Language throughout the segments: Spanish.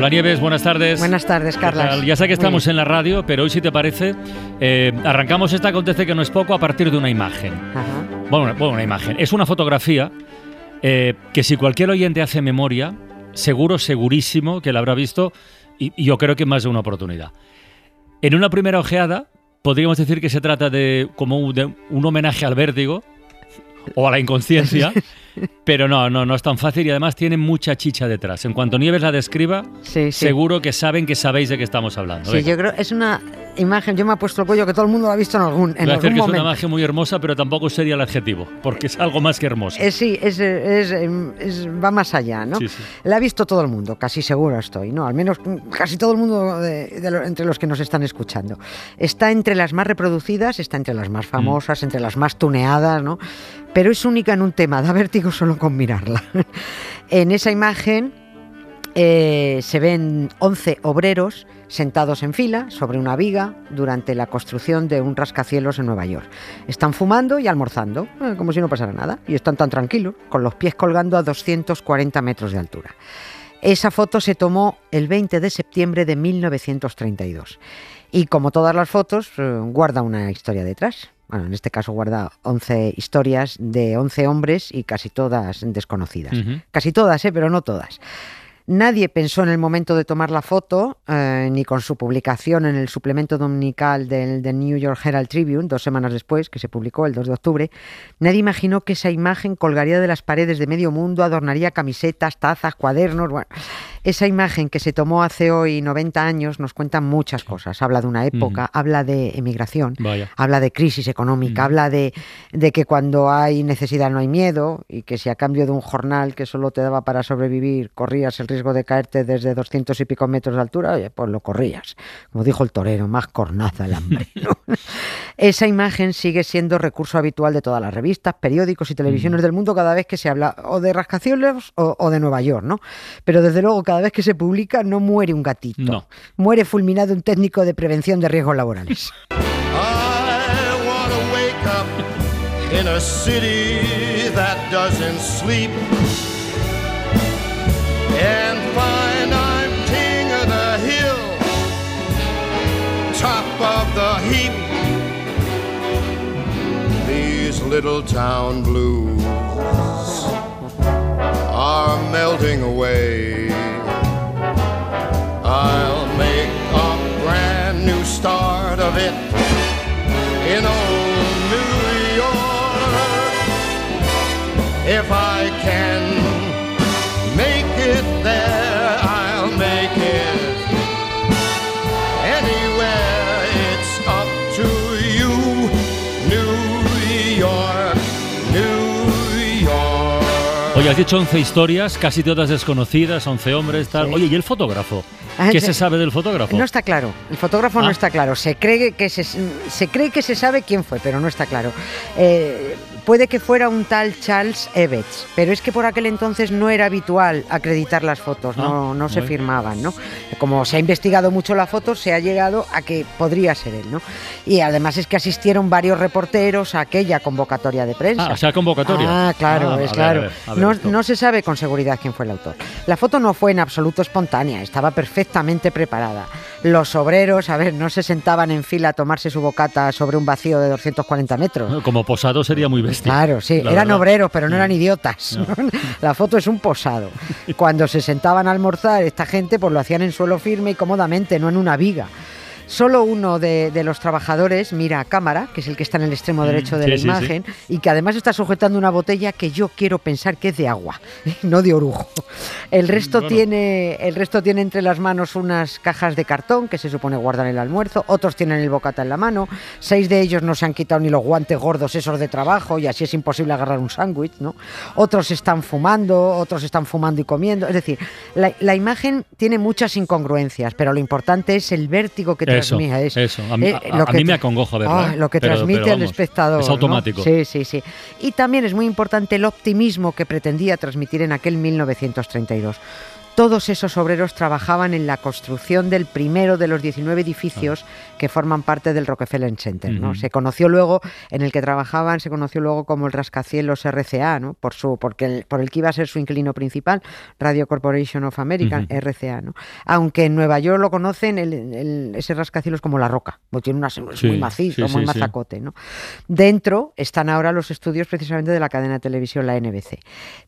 Hola Nieves, buenas tardes. Buenas tardes, Carlas. Ya sé que estamos en la radio, pero hoy si te parece, eh, arrancamos esta acontece que no es poco a partir de una imagen. Bueno, bueno, una imagen. Es una fotografía eh, que si cualquier oyente hace memoria, seguro, segurísimo que la habrá visto y, y yo creo que más de una oportunidad. En una primera ojeada, podríamos decir que se trata de como un, de un homenaje al vértigo o a la inconsciencia. Pero no, no, no es tan fácil y además tiene mucha chicha detrás. En cuanto Nieves la describa, Sí, sí. seguro que saben que sabéis de qué estamos hablando. Sí, Venga. yo creo es una imagen, yo me he puesto el cuello que todo el mundo lo ha visto en algún, en Voy a decir algún que es momento. una imagen muy hermosa, pero tampoco sería el adjetivo, porque es algo más que hermosa. Eh, sí, es, es- es- va más allá, ¿no? Sí. La ha visto todo el mundo, casi seguro estoy, ¿no? Al menos mm, casi todo el mundo de- de lo- entre los que nos están escuchando. Está entre las más reproducidas, está entre las Mm. más famosas, entre las más tuneadas, ¿no? Pero es única en un tema, da vértigo solo con mirarla. en esa imagen eh, se ven 11 obreros sentados en fila sobre una viga durante la construcción de un rascacielos en Nueva York. Están fumando y almorzando, eh, como si no pasara nada, y están tan tranquilos, con los pies colgando a 240 metros de altura. Esa foto se tomó el 20 de septiembre de 1932. Y como todas las fotos, eh, guarda una historia detrás. Bueno, en este caso guarda 11 historias de 11 hombres y casi todas desconocidas. Casi todas, ¿eh? pero no todas. Nadie pensó en el momento de tomar la foto, eh, ni con su publicación en el suplemento dominical del, New York Herald Tribune, dos semanas después, que se publicó el 2 de octubre, nadie imaginó que esa imagen colgaría de las paredes de medio mundo, adornaría camisetas, tazas, cuadernos. Bueno, esa imagen que se tomó hace hoy 90 años nos cuenta muchas cosas. Habla de una época, habla de emigración, Vaya. habla de crisis económica, habla de, de que cuando hay necesidad no hay miedo y que si a cambio de un jornal que solo te daba para sobrevivir corrías el riesgo de caerte desde 200 y pico metros de altura, oye, pues lo corrías. Como dijo el torero, más cornaza el hambre. ¿no? Esa imagen sigue siendo recurso habitual de todas las revistas, periódicos y televisiones del mundo cada vez que se habla o de rascacielos o, o de Nueva York, ¿no? Pero desde luego cada vez que se publica no muere un gatito. No. Muere fulminado un técnico de prevención de riesgos laborales. In a city that doesn't sleep and find I'm king of the hill, top of the heap. Little town blues are melting away. Has dicho 11 historias, casi todas desconocidas, 11 hombres, tal. Sí. Oye, ¿y el fotógrafo? Ah, ¿Qué se sabe del fotógrafo? No está claro. El fotógrafo Ah. no está claro. Se cree que se, se cree que se sabe quién fue, pero no está claro. Eh, puede que fuera un tal Charles Evans, pero es que por aquel entonces no era habitual acreditar las fotos, no, Ah, no se firmaban, ¿no? Como se ha investigado mucho la foto, se ha llegado a que podría ser él, ¿no? Y además es que asistieron varios reporteros a aquella convocatoria de prensa. Ah, o sea, convocatoria. Ah, claro, Ah, es claro. a ver, a ver no, se sabe con seguridad quién fue el autor. La foto no fue en absoluto espontánea, estaba perfectamente preparada. Los obreros, a ver, no se sentaban en fila a tomarse su bocata sobre un vacío de 240 metros. Como posado sería muy Claro, sí, la eran verdad. Mm. obreros, pero no eran idiotas. La foto es un posado. Cuando se sentaban a almorzar, esta gente pues lo hacían en suelo firme y cómodamente, no en una viga. Solo uno de, de los trabajadores mira a cámara, que es el que está en el extremo derecho de Mm, sí, la sí, sí. imagen, y que además está sujetando una botella que yo quiero pensar que es de agua, no de orujo. El resto, Bueno. tiene, el resto tiene entre las manos unas cajas de cartón que se supone guardan el almuerzo, otros tienen el bocata en la mano, seis de ellos no se han quitado ni los guantes gordos esos de trabajo y así es imposible agarrar un sándwich, ¿no? Otros están fumando, otros están fumando y comiendo, es decir, la, la imagen tiene muchas incongruencias, pero lo importante es el vértigo que Eso. A, mí- eh, a- lo a que mí me acongoja Ah, ¿eh? lo que Pero- transmite pero el espectador. es ¿no? automático. Sí, sí, sí. Y también es muy importante el optimismo que pretendía transmitir en aquel 1932. Todos esos obreros trabajaban en la construcción del primero de los 19 edificios que forman parte del Rockefeller Center. ¿no? Se conoció luego, en el que trabajaban, se conoció luego como el rascacielos RCA, ¿no? por, su, porque el- por el que iba a ser su inquilino principal, Radio Corporation of America. RCA. ¿no? Aunque en Nueva York lo conocen, el- el- ese rascacielos como la roca, porque tiene una, es Sí, muy macizo, sí, muy sí, mazacote. ¿no? Dentro están ahora los estudios precisamente de la cadena de televisión, la NBC.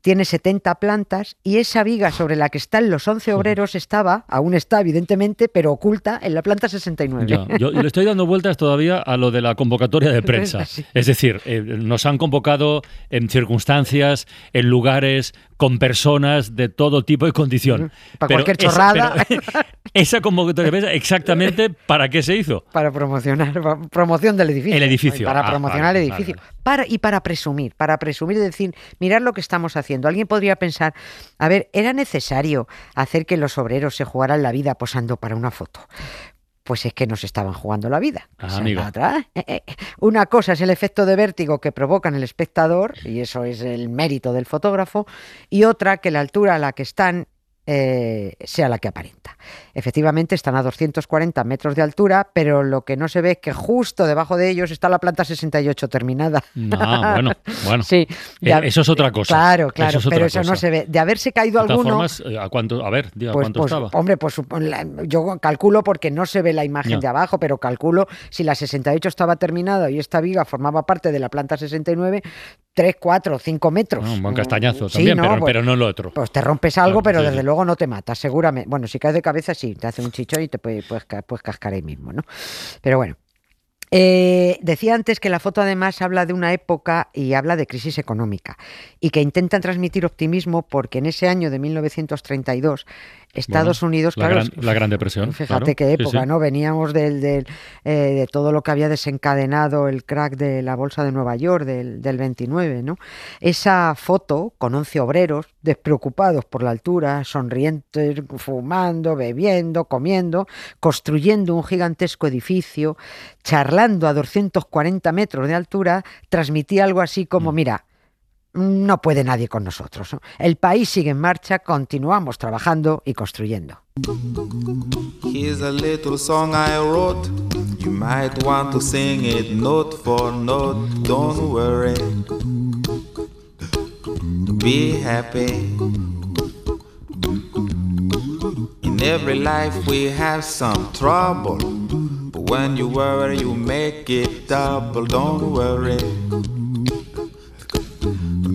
Tiene 70 plantas y esa viga sobre la que los 11 obreros estaba, aún está evidentemente, pero oculta en la planta 69. Ya, yo le estoy dando vueltas todavía a lo de la convocatoria de prensa. Es decir, eh, nos han convocado en circunstancias, en lugares, con personas de todo tipo y condición. Para Pero cualquier esa- chorrada. pero esa convocatoria de exactamente para qué se hizo. Para promocionar, promoción del edificio. El edificio. Para Ah, promocionar vale, el edificio. vale. Para, y para presumir, para presumir y decir, mirad lo que estamos haciendo. Alguien podría pensar, a ver, ¿era necesario hacer que los obreros se jugaran la vida posando para una foto? Pues es que nos estaban jugando la vida. Ah, amigo. otra. Eh, eh, Una cosa es el efecto de vértigo que provoca en el espectador, y eso es el mérito del fotógrafo, y otra que la altura a la que están eh, sea la que aparenta. Efectivamente están a 240 metros de altura, pero lo que no se ve es que justo debajo de ellos está la planta 68 terminada. Ah, bueno, bueno. Sí, de Eh, hab- eso es otra cosa. Claro, claro, Eso es otra pero eso no se ve. De haberse caído De alguno, formas, eh, ¿a cuánto? A ver, diga, pues, ¿cuánto pues, estaba? hombre, pues yo calculo porque no se ve la imagen de abajo, pero calculo si la 68 estaba terminada y esta viga formaba parte de la planta 69, 3, 4, 5 metros. Un buen castañazo Sí, también, ¿no? pero, Pues- pero no lo otro. Pues te rompes algo, Claro, pero sí, desde sí. luego no te matas, seguramente. Bueno, si caes de cabeza, sí, te hace un chichón y te puede- puedes, puedes cascar ahí mismo, ¿no? Pero bueno. Eh, decía antes que la foto además habla de una época y habla de crisis económica y que intentan transmitir optimismo porque en ese año de 1932 Estados Bueno, Unidos, la claro, gran- la Gran Depresión, Fíjate claro. qué época, sí. ¿no? Veníamos del, del, eh, de todo lo que había desencadenado el crack de la bolsa de Nueva York del, del 29, ¿no? Esa foto con 11 obreros despreocupados por la altura, sonrientes, fumando, bebiendo, comiendo, construyendo un gigantesco edificio, charlando a 240 metros de altura, transmitía algo así Mm. como, mira, no puede nadie con nosotros. ¿no? El país sigue en marcha, continuamos trabajando y construyendo. Here's a little song I wrote. You might want to sing it note for note. Don't worry. Be happy. In every life we have some trouble. But when you worry, you make it double. Don't worry.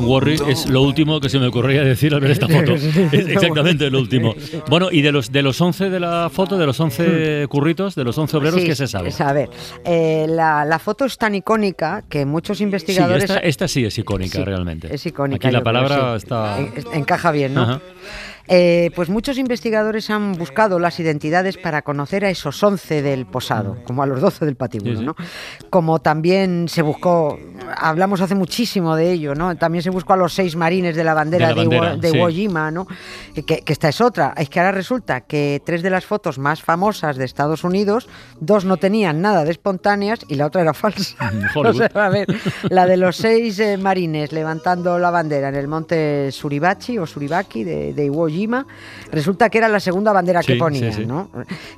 Don't worry es lo último que se me ocurría decir al ver esta foto. Es exactamente lo último. Bueno, y de los de los 11 de la foto, de los 11 curritos, de los 11 obreros, Sí, ¿qué se sabe? es- A ver, eh, la, la foto es tan icónica que muchos Sí, investigadores... esta, esta sí es icónica Sí, realmente. Es icónica. Aquí la creo, palabra sí. está... En- encaja bien, ¿no? Ajá. Eh, pues muchos investigadores han buscado las identidades para conocer a esos 11 del posado, como a los 12 del sí. ¿no? Como también se buscó, hablamos hace muchísimo de ello, ¿no? También se buscó a los seis marines de la bandera De de, la bandera, Iwo, de. Iwo Jima, ¿no? Que, que esta es otra. Es que ahora resulta que tres de las fotos más famosas de Estados Unidos, dos no tenían nada de espontáneas y la otra era falsa. O sea, a ver, la de los seis eh, marines levantando la bandera en el monte Suribachi o Suribaki de, de Iwo Jima, resulta que era la segunda bandera que Sí, ponían, sí, sí. ¿no?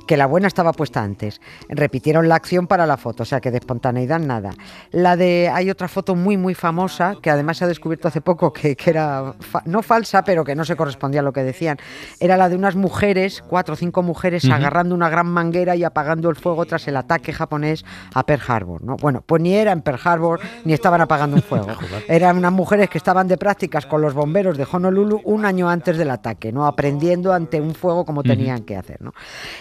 Que la buena estaba puesta antes. Repitieron la acción para la foto, o sea que de espontaneidad nada. La de hay otra foto muy muy famosa que además se ha descubierto hace poco que, que era fa- no falsa, pero que no se correspondía a lo que decían. Era la de unas mujeres, cuatro o cinco mujeres agarrando una gran manguera y apagando el fuego tras el ataque japonés a Pearl Harbor, ¿no? Bueno, pues ni era en Pearl Harbor ni estaban apagando un fuego. Eran unas mujeres que estaban de prácticas con los bomberos de Honolulu un año antes del ataque. Que no aprendiendo ante un fuego como tenían que hacer. ¿no?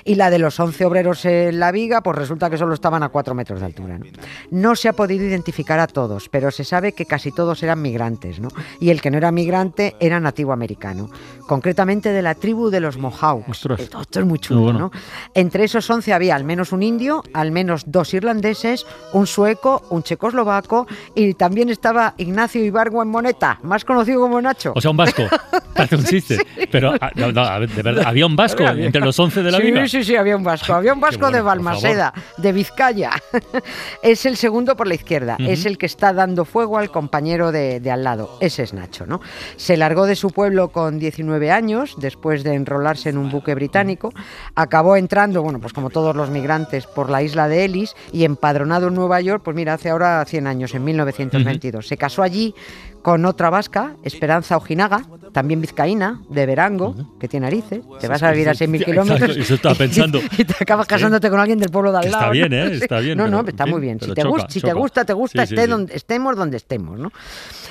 Y la de los 11 obreros en la viga, pues resulta que solo estaban a 4 metros de altura. ¿no? no se ha podido identificar a todos, pero se sabe que casi todos eran migrantes, ¿no? y el que no era migrante era nativo americano, concretamente de la tribu de los Mohawks. Esto, es muy chulo, bueno. ¿no? Entre esos 11 había al menos un indio, al menos dos irlandeses, un sueco, un checoslovaco y también estaba Ignacio Ibargüen Moneta, más conocido como Nacho. O sea, un vasco. Parece un chiste. Pero, ah, no, de verdad, había un vasco entre los 11 de la sí, viga. Sí, sí, había un vasco. Había un vasco bueno, de Balmaseda, de Vizcaya. es el segundo por la izquierda. Es el que está dando fuego al compañero de, de al lado. Ese es Nacho, ¿no? Se largó de su pueblo con 19 años, después de enrolarse en un buque británico. Acabó entrando, bueno, pues como todos los migrantes, por la isla de Ellis y empadronado en Nueva York, pues mira, hace ahora 100 años, en 1922. Se casó allí con otra vasca, Esperanza Ojinaga, también vizcaína, de Verango, que tiene narices. Te vas a vivir a 6.000 Exacto, kilómetros. eso estaba pensando. Y te acabas casándote con alguien del pueblo de al Que está lado. bien. ¿eh? Está bien, No, no, está muy bien. Si te, choca, gusta, si te gusta, te gusta, Sí, esté sí. donde, estemos donde estemos, ¿no?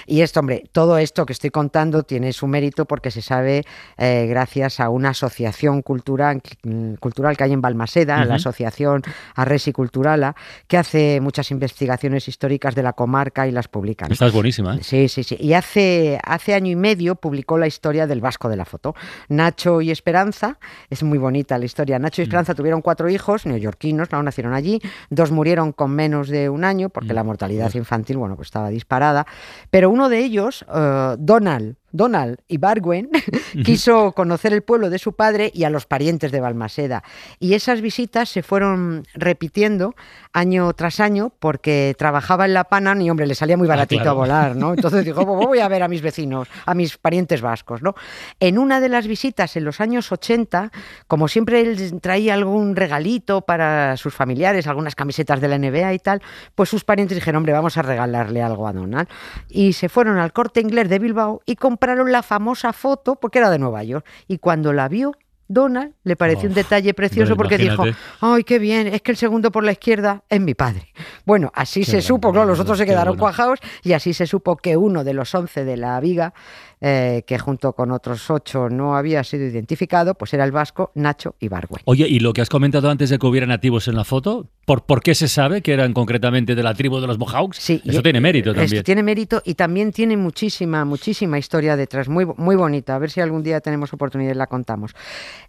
Y esto, hombre, todo esto que estoy contando tiene su mérito porque se sabe eh, gracias a una asociación cultural, mm, cultural que hay en Balmaseda, la asociación Arresi Culturala, que hace muchas investigaciones históricas de la comarca y las publica. ¿no? Esta es buenísima, ¿eh? Sí, sí, sí. Y hace, hace año y medio publicó la historia del Vasco de la Foto. Nacho y Esperanza, es muy bonita la historia. Nacho y Esperanza tuvieron cuatro hijos, neoyorquinos, no nacieron allí. Dos murieron con menos de un año porque la mortalidad infantil, bueno, pues estaba disparada. Pero uno de ellos, eh, Donald, Donald Ibargüen quiso conocer el pueblo de su padre y a los parientes de Balmaseda. Y esas visitas se fueron repitiendo año tras año porque trabajaba en La Pana y, hombre, le salía muy baratito claro. a volar, ¿no? Entonces dijo, "Pues voy a ver a mis vecinos, a mis parientes vascos, ¿no? En una de las visitas en los años 80, como siempre él traía algún regalito para sus familiares, algunas camisetas de la NBA y tal, pues sus parientes dijeron, hombre, vamos a regalarle algo a Donald. Y se fueron al corte inglés de Bilbao y compraron la famosa foto, porque era de Nueva York. Y cuando la vio, Donald le pareció un detalle precioso porque dijo, ay, qué bien, es que el segundo por la izquierda es mi padre. Bueno, así se supo, claro, los otros se quedaron bueno. cuajados y así se supo que uno de los once de la viga, eh, que junto con otros ocho no había sido identificado, pues era el vasco Nacho Ibargüen. Oye, y lo que has comentado antes de que hubiera nativos en la foto, ¿por, por qué se sabe que eran concretamente de la tribu de los Mohawks? Sí, Eso y- tiene mérito también. tiene mérito y también tiene muchísima, muchísima historia detrás, muy, muy bonita. A ver si algún día tenemos oportunidad y la contamos.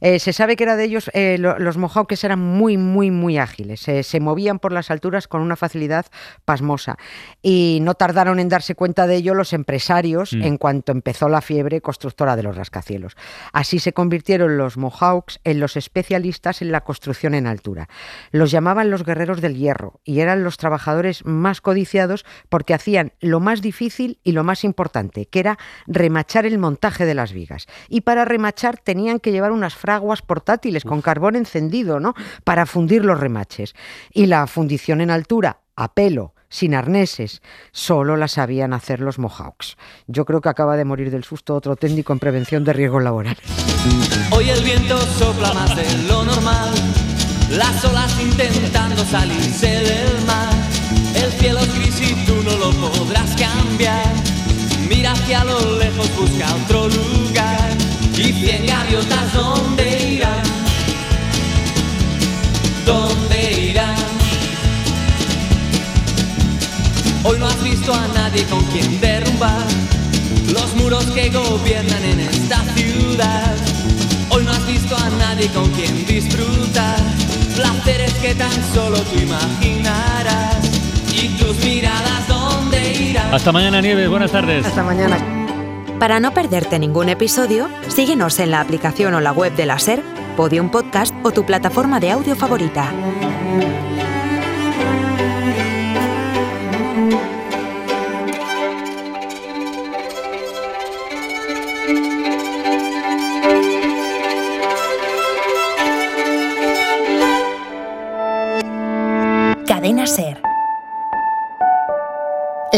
Eh, se sabe que era de ellos, eh, lo- los Mohawks eran muy, muy, muy ágiles. Se- se movían por las alturas con una facilidad pasmosa. Y no tardaron en darse cuenta de ello los empresarios Mm. en cuanto empezó la fiebre constructora de los rascacielos. Así se convirtieron los Mohawks en los especialistas en la construcción en altura. Los llamaban los guerreros del hierro y eran los trabajadores más codiciados porque hacían lo más difícil y lo más importante, que era remachar el montaje de las vigas. Y para remachar tenían que llevar unas fraguas portátiles con carbón encendido, ¿no? Para fundir los remaches. Y la fundición en altura, a pelo, sin arneses, solo la sabían hacer los Mohawks. Yo creo que acaba de morir del susto otro técnico en prevención de riesgos laborales. Hoy el viento sopla más de lo normal, las olas intentando salirse del mar. El cielo es gris y tú no lo podrás cambiar. Mira hacia lo lejos, busca otro lugar. Y cien gaviotas, ¿dónde irán? ¿Dónde irán? Hoy no has visto a nadie con quien derrumbar los muros que gobiernan en esta ciudad. Hoy no has visto a nadie con quien disfrutar placeres que tan solo tú imaginarás. Y tus miradas, ¿dónde irán? Hasta mañana, Nieves. Buenas tardes. Hasta mañana. Para no perderte ningún episodio, síguenos en la aplicación o la web de la SER, Podium Podcast o tu plataforma de audio favorita.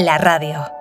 La radio.